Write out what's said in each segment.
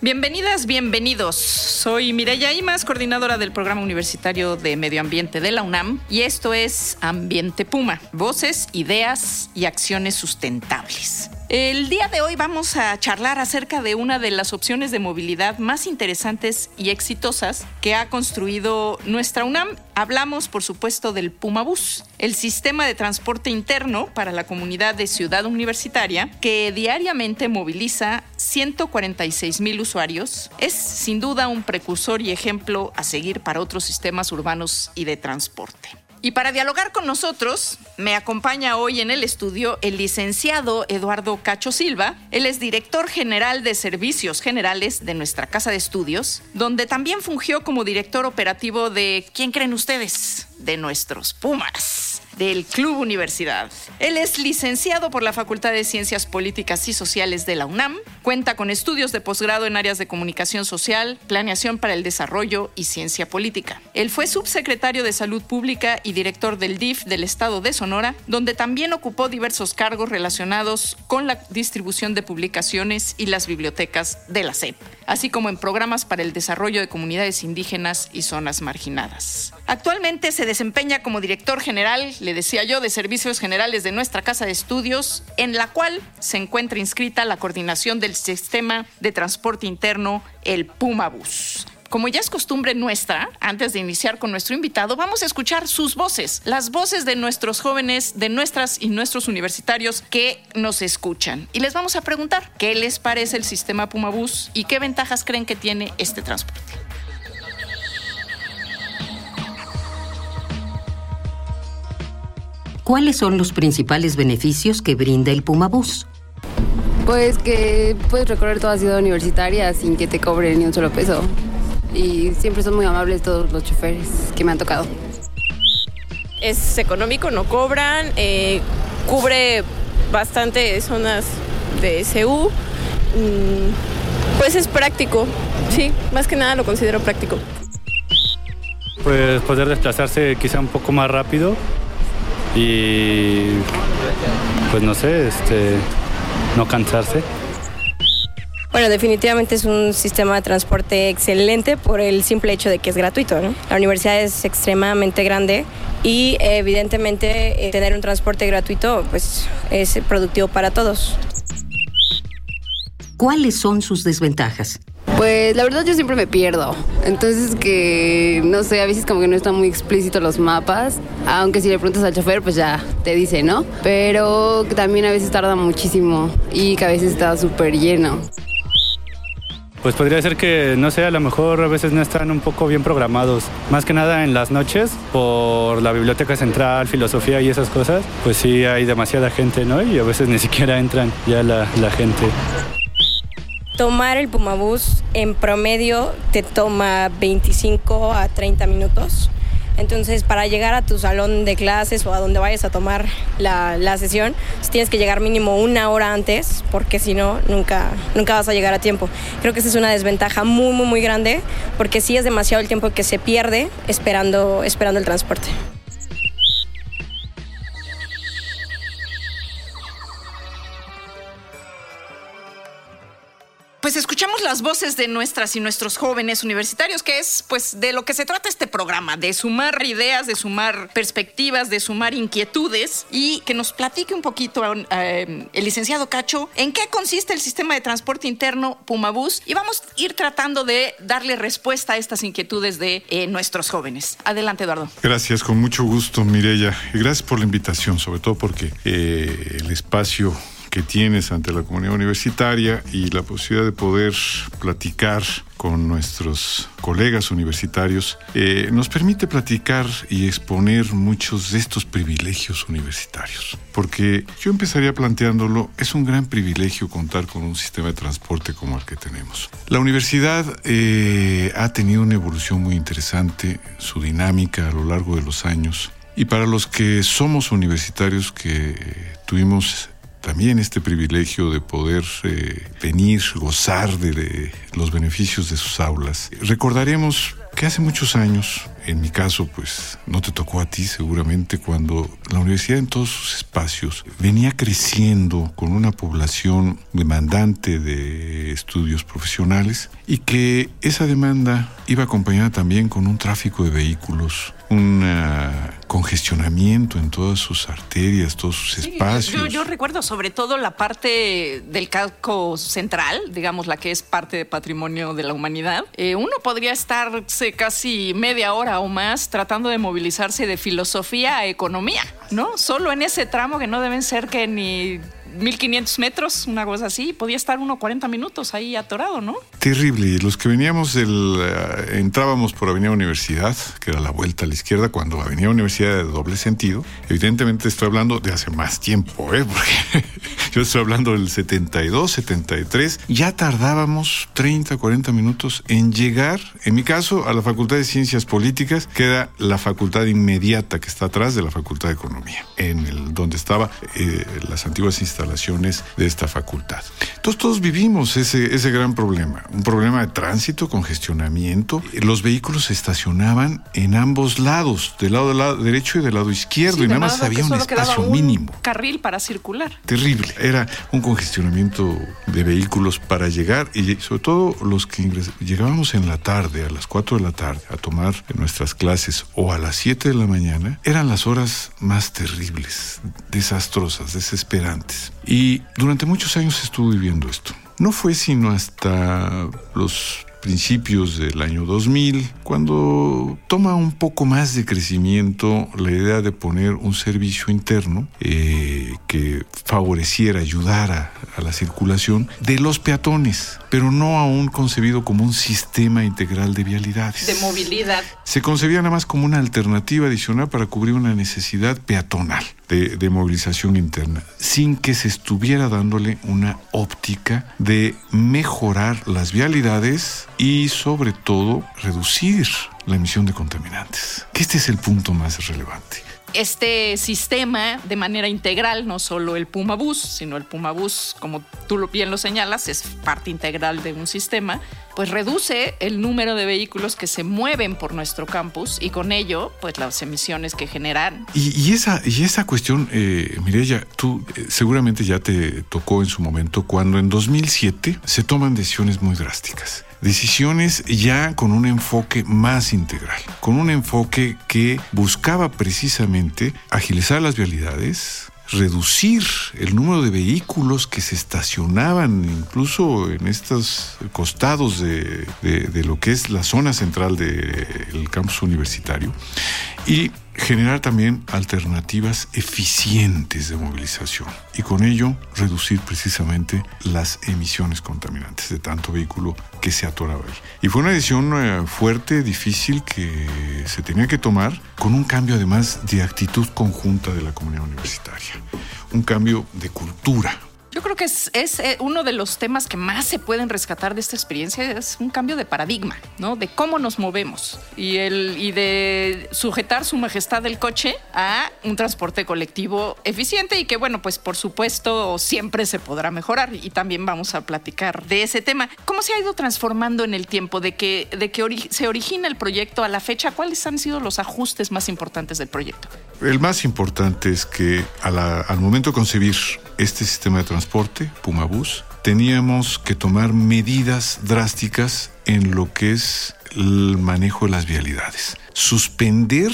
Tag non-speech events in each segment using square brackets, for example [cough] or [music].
Bienvenidas, bienvenidos. Soy Mireya Imas, coordinadora del Programa Universitario de Medio Ambiente de la UNAM, y esto es Ambiente Puma, voces, ideas y acciones sustentables. El día de hoy vamos a charlar acerca de una de las opciones de movilidad más interesantes y exitosas que ha construido nuestra UNAM. Hablamos, por supuesto, del Pumabús, el sistema de transporte interno para la comunidad de Ciudad Universitaria que diariamente moviliza 146 mil usuarios. Es sin duda un precursor y ejemplo a seguir para otros sistemas urbanos y de transporte. Y para dialogar con nosotros, me acompaña hoy en el estudio el licenciado Eduardo Cacho Silva. Él es director general de Servicios Generales de nuestra Casa de Estudios, donde también fungió como director operativo de, ¿quién creen ustedes? De nuestros Pumas del Club Universidad. Él es licenciado por la Facultad de Ciencias Políticas y Sociales de la UNAM, cuenta con estudios de posgrado en áreas de comunicación social, planeación para el desarrollo y ciencia política. Él fue subsecretario de Salud Pública y director del DIF del Estado de Sonora, donde también ocupó diversos cargos relacionados con la distribución de publicaciones y las bibliotecas de la SEP, así como en programas para el desarrollo de comunidades indígenas y zonas marginadas. Actualmente se desempeña como director general le decía yo, de servicios generales de nuestra casa de estudios, en la cual se encuentra inscrita la coordinación del sistema de transporte interno, el Pumabus. Como ya es costumbre nuestra, antes de iniciar con nuestro invitado, vamos a escuchar sus voces, las voces de nuestros jóvenes, de nuestras y nuestros universitarios que nos escuchan. Y les vamos a preguntar qué les parece el sistema Pumabus y qué ventajas creen que tiene este transporte. ¿Cuáles son los principales beneficios que brinda el Pumabús? Pues que puedes recorrer toda ciudad universitaria sin que te cobren ni un solo peso. Y siempre son muy amables todos los choferes que me han tocado. Es económico, no cobran, eh, cubre bastante zonas de SU. Mm, pues es práctico, sí, más que nada lo considero práctico. Pues poder desplazarse quizá un poco más rápido y pues no sé, este, no cansarse. Bueno, definitivamente es un sistema de transporte excelente por el simple hecho de que es gratuito. La universidad es extremadamente grande y evidentemente eh, tener un transporte gratuito pues, es productivo para todos. ¿Cuáles son sus desventajas? Pues la verdad yo siempre me pierdo. Entonces que, no sé, a veces como que no están muy explícitos los mapas. Aunque si le preguntas al chofer, pues ya te dice, ¿no? Pero también a veces tarda muchísimo y que a veces está súper lleno. Pues podría ser que, no sé, a lo mejor a veces no están un poco bien programados. Más que nada en las noches, por la biblioteca central, filosofía y esas cosas, pues sí hay demasiada gente, ¿no? Y a veces ni siquiera entran ya la, la gente. Tomar el Pumabús en promedio te toma 25 a 30 minutos. Entonces, para llegar a tu salón de clases o a donde vayas a tomar la, la sesión, tienes que llegar mínimo una hora antes, porque si no, nunca, nunca vas a llegar a tiempo. Creo que esa es una desventaja muy, muy, muy grande, porque sí es demasiado el tiempo que se pierde esperando, esperando el transporte. Las voces de nuestras y nuestros jóvenes universitarios, que es pues de lo que se trata este programa, de sumar ideas, de sumar perspectivas, de sumar inquietudes y que nos platique un poquito eh, el licenciado Cacho en qué consiste el sistema de transporte interno Pumabús y vamos a ir tratando de darle respuesta a estas inquietudes de eh, nuestros jóvenes. Adelante, Eduardo. Gracias, con mucho gusto, Mireya. Y gracias por la invitación, sobre todo porque eh, el espacio que tienes ante la comunidad universitaria y la posibilidad de poder platicar con nuestros colegas universitarios, eh, nos permite platicar y exponer muchos de estos privilegios universitarios. Porque yo empezaría planteándolo, es un gran privilegio contar con un sistema de transporte como el que tenemos. La universidad eh, ha tenido una evolución muy interesante, su dinámica a lo largo de los años. Y para los que somos universitarios que tuvimos también este privilegio de poder eh, venir, gozar de, los beneficios de sus aulas. Recordaremos que hace muchos años, en mi caso, pues no te tocó a ti seguramente, cuando la universidad en todos sus espacios venía creciendo con una población demandante de estudios profesionales y que esa demanda iba acompañada también con un tráfico de vehículos, un congestionamiento en todas sus arterias, todos sus espacios. Yo, recuerdo sobre todo la parte del calco central, digamos la que es parte de patrimonio de la humanidad. Eh, uno podría estarse casi media hora o más tratando de movilizarse de filosofía a economía, ¿no? Solo en ese tramo que no deben ser que ni 1500 metros, una cosa así, podía estar uno 40 minutos ahí atorado, ¿no? Terrible. Los que veníamos del. Eh, entrábamos por Avenida Universidad, que era la vuelta a la izquierda, cuando Avenida Universidad de doble sentido. Evidentemente estoy hablando de hace más tiempo, ¿eh? [laughs] Porque yo estoy hablando del 72, 73. Ya tardábamos 30, 40 minutos en llegar, en mi caso, a la Facultad de Ciencias Políticas, que era la facultad inmediata que está atrás de la Facultad de Economía, en el donde estaba eh, las antiguas instalaciones instalaciones de esta facultad. Entonces todos vivimos ese, ese gran problema, un problema de tránsito, congestionamiento. Los vehículos se estacionaban en ambos lados, del lado, del lado derecho y del lado izquierdo, y nada más había un espacio mínimo. Carril para circular. Terrible. Era un congestionamiento de vehículos para llegar y sobre todo los que llegábamos en la tarde, a las 4 de la tarde, a tomar nuestras clases o a las 7 de la mañana, eran las horas más terribles, desastrosas, desesperantes. Y durante muchos años estuvo viviendo esto. No fue sino hasta los principios del año 2000, cuando toma un poco más de crecimiento la idea de poner un servicio interno eh, que favoreciera, ayudara a la circulación de los peatones, pero no aún concebido como un sistema integral de vialidades. De movilidad. Se concebía nada más como una alternativa adicional para cubrir una necesidad peatonal de, movilización interna, sin que se estuviera dándole una óptica de mejorar las vialidades y sobre todo reducir la emisión de contaminantes. Que este es el punto más relevante este sistema de manera integral, no solo el Puma Bus, sino el Puma Bus, como tú bien lo señalas, es parte integral de un sistema, pues reduce el número de vehículos que se mueven por nuestro campus y con ello, pues las emisiones que generan. Y, esa, y esa cuestión, eh, Mireya, tú eh, seguramente ya te tocó en su momento cuando en 2007 se toman decisiones muy drásticas decisiones ya con un enfoque más integral, con un enfoque que buscaba precisamente agilizar las vialidades, reducir el número de vehículos que se estacionaban incluso en estos costados de, lo que es la zona central del campus universitario y generar también alternativas eficientes de movilización y con ello reducir precisamente las emisiones contaminantes de tanto vehículo que se atoraba ahí. Y fue una decisión eh, fuerte, difícil que se tenía que tomar con un cambio además de actitud conjunta de la comunidad universitaria, un cambio de cultura, yo creo que es, eh, uno de los temas que más se pueden rescatar de esta experiencia, es un cambio de paradigma, ¿no? De cómo nos movemos y, el, y de sujetar su majestad del coche a un transporte colectivo eficiente y que, bueno, pues por supuesto siempre se podrá mejorar y también vamos a platicar de ese tema. ¿Cómo se ha ido transformando en el tiempo de que, de que se origina el proyecto a la fecha? ¿Cuáles han sido los ajustes más importantes del proyecto? El más importante es que al momento de concebir este sistema de transporte, Pumabús, teníamos que tomar medidas drásticas en lo que es el manejo de las vialidades. Suspender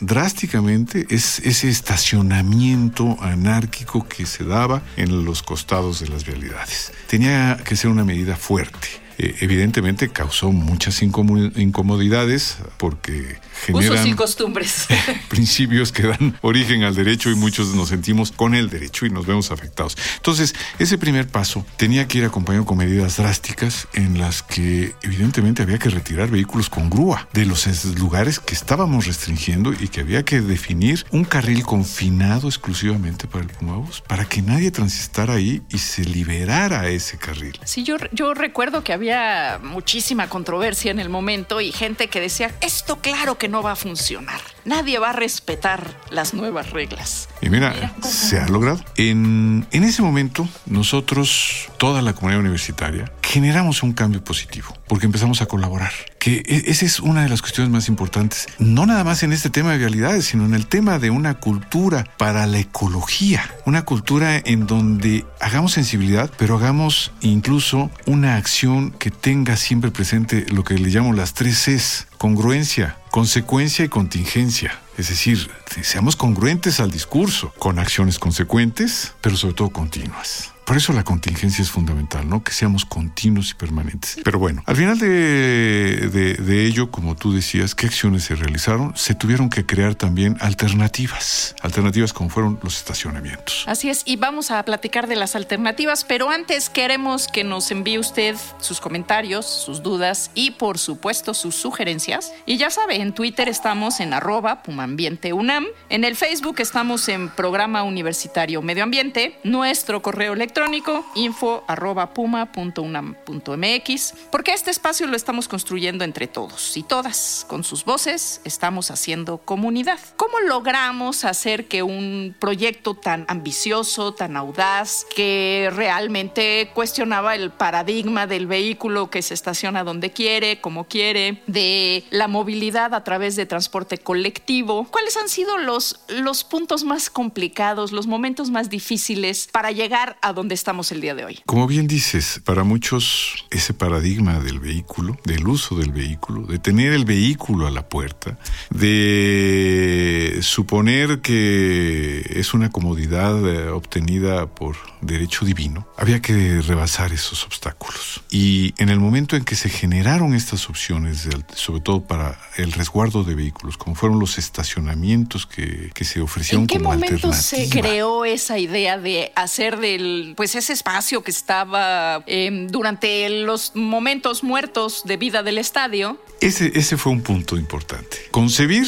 drásticamente es ese estacionamiento anárquico que se daba en los costados de las vialidades. Tenía que ser una medida fuerte eh, evidentemente causó muchas incomodidades porque generan Usos y costumbres. [laughs] principios que dan origen al derecho y muchos nos sentimos con el derecho y nos vemos afectados. Entonces, ese primer paso tenía que ir acompañado con medidas drásticas en las que evidentemente había que retirar vehículos con grúa de los lugares que estábamos restringiendo y que había que definir un carril confinado exclusivamente para el Pumabús, para que nadie transitara ahí y se liberara ese carril. Sí, yo, yo recuerdo que había muchísima controversia en el momento y gente que decía, esto claro que no va a funcionar. Nadie va a respetar las nuevas reglas. Y mira, se ha logrado. En, en ese momento, nosotros, toda la comunidad universitaria, generamos un cambio positivo, porque empezamos a colaborar. Que e, esa es una de las cuestiones más importantes, no nada más en este tema de vialidades, sino en el tema de una cultura para la ecología, una cultura en donde hagamos sensibilidad, pero hagamos incluso una acción que tenga siempre presente lo que le llamo las tres Cs, congruencia, consecuencia y contingencia. Es decir, seamos congruentes al discurso, con acciones consecuentes, pero sobre todo continuas. Por eso la contingencia es fundamental, ¿no? Que seamos continuos y permanentes. Pero bueno, al final de, ello, como tú decías, ¿qué acciones se realizaron? Se tuvieron que crear también alternativas, alternativas como fueron los estacionamientos. Así es, y vamos a platicar de las alternativas, pero antes queremos que nos envíe usted sus comentarios, sus dudas y por supuesto sus sugerencias. Y ya sabe, en Twitter estamos en arroba pumambienteunam, en el Facebook estamos en Programa Universitario Medio Ambiente, nuestro correo electrónico electrónico info arroba puma mx, porque este espacio lo estamos construyendo entre todos y todas. Con sus voces estamos haciendo comunidad. ¿Cómo logramos hacer que un proyecto tan ambicioso, tan audaz, que realmente cuestionaba el paradigma del vehículo que se estaciona donde quiere, como quiere, de la movilidad a través de transporte colectivo? ¿Cuáles han sido los, los puntos más complicados, los momentos más difíciles para llegar a donde donde estamos el día de hoy. Como bien dices, para muchos ese paradigma del vehículo, del uso del vehículo, de tener el vehículo a la puerta, de suponer que es una comodidad eh, obtenida por derecho divino, había que rebasar esos obstáculos. Y en el momento en que se generaron estas opciones, sobre todo para el resguardo de vehículos, como fueron los estacionamientos que, que se ofrecieron como alternativa. ¿En qué momento se creó esa idea de hacer del pues ese espacio que estaba em, durante los momentos muertos de vida del estadio. Ese, ese fue un punto importante. Concebir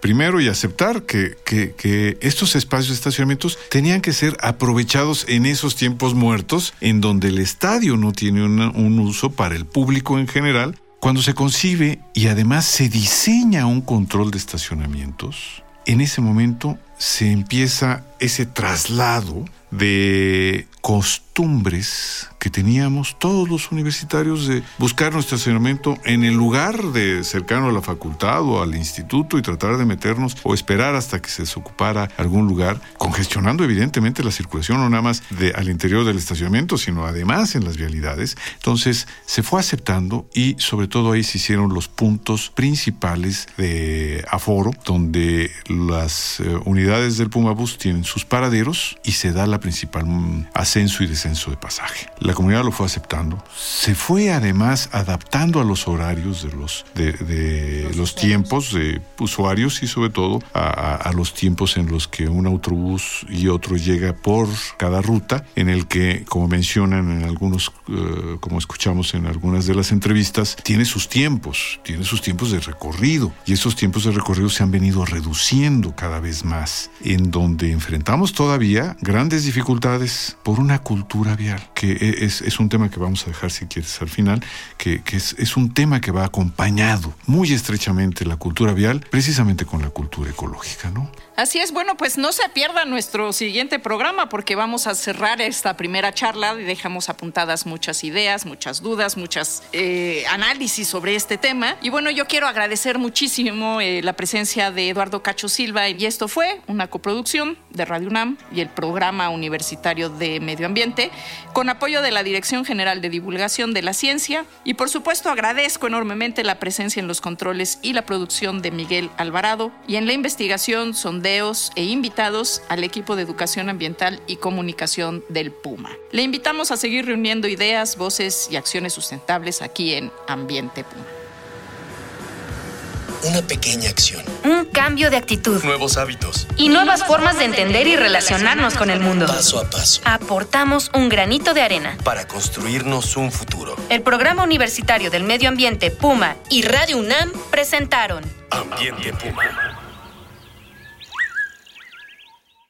primero y aceptar que, que, estos espacios de estacionamientos tenían que ser aprovechados en esos tiempos muertos, en donde el estadio no tiene un uso para el público en general. Cuando se concibe y además se diseña un control de estacionamientos, en ese momento se empieza ese traslado de costumbres que teníamos todos los universitarios de buscar nuestro estacionamiento en el lugar de cercano a la facultad o al instituto y tratar de meternos o esperar hasta que se desocupara algún lugar, congestionando evidentemente la circulación no nada más al interior del estacionamiento, sino además en las vialidades. Entonces se fue aceptando y sobre todo ahí se hicieron los puntos principales de aforo, donde las eh, unidades del Pumabus tienen sus paraderos y se da la principal mm, ascenso y descenso de pasaje. La comunidad lo fue aceptando. Se fue además adaptando a los horarios de los, de, los, tiempos de usuarios y sobre todo a, los tiempos en los que un autobús y otro llega por cada ruta, en el que, como mencionan en algunos, eh, como escuchamos en algunas de las entrevistas, tiene sus tiempos, tiene sus tiempos de recorrido y esos tiempos de recorrido se han venido reduciendo cada vez más, en donde enfrentamos todavía grandes dificultades por una cultura vial, que e, es, un tema que vamos a dejar si quieres al final, que, es, es, un tema que va acompañado muy estrechamente la cultura vial, precisamente con la cultura ecológica, ¿no? Así es, bueno, pues no se pierda nuestro siguiente programa porque vamos a cerrar esta primera charla y dejamos apuntadas muchas ideas, muchas dudas, muchas eh, análisis sobre este tema. Y bueno, yo quiero agradecer muchísimo eh, la presencia de Eduardo Cacho Silva y esto fue una coproducción de Radio UNAM y el Programa Universitario de Medio Ambiente, con apoyo de la Dirección General de Divulgación de la Ciencia. Y por supuesto agradezco enormemente la presencia en los controles y la producción de Miguel Alvarado y en la investigación, sondeos e invitados al equipo de Educación Ambiental y Comunicación del Puma. Le invitamos a seguir reuniendo ideas, voces y acciones sustentables aquí en Ambiente Puma. Una pequeña acción. Un cambio de actitud. Nuevos hábitos. Y nuevas formas de entender y relacionarnos con el mundo. Paso a paso. Aportamos un granito de arena. Para construirnos un futuro. El Programa Universitario del Medio Ambiente Puma y Radio UNAM presentaron Ambiente Puma.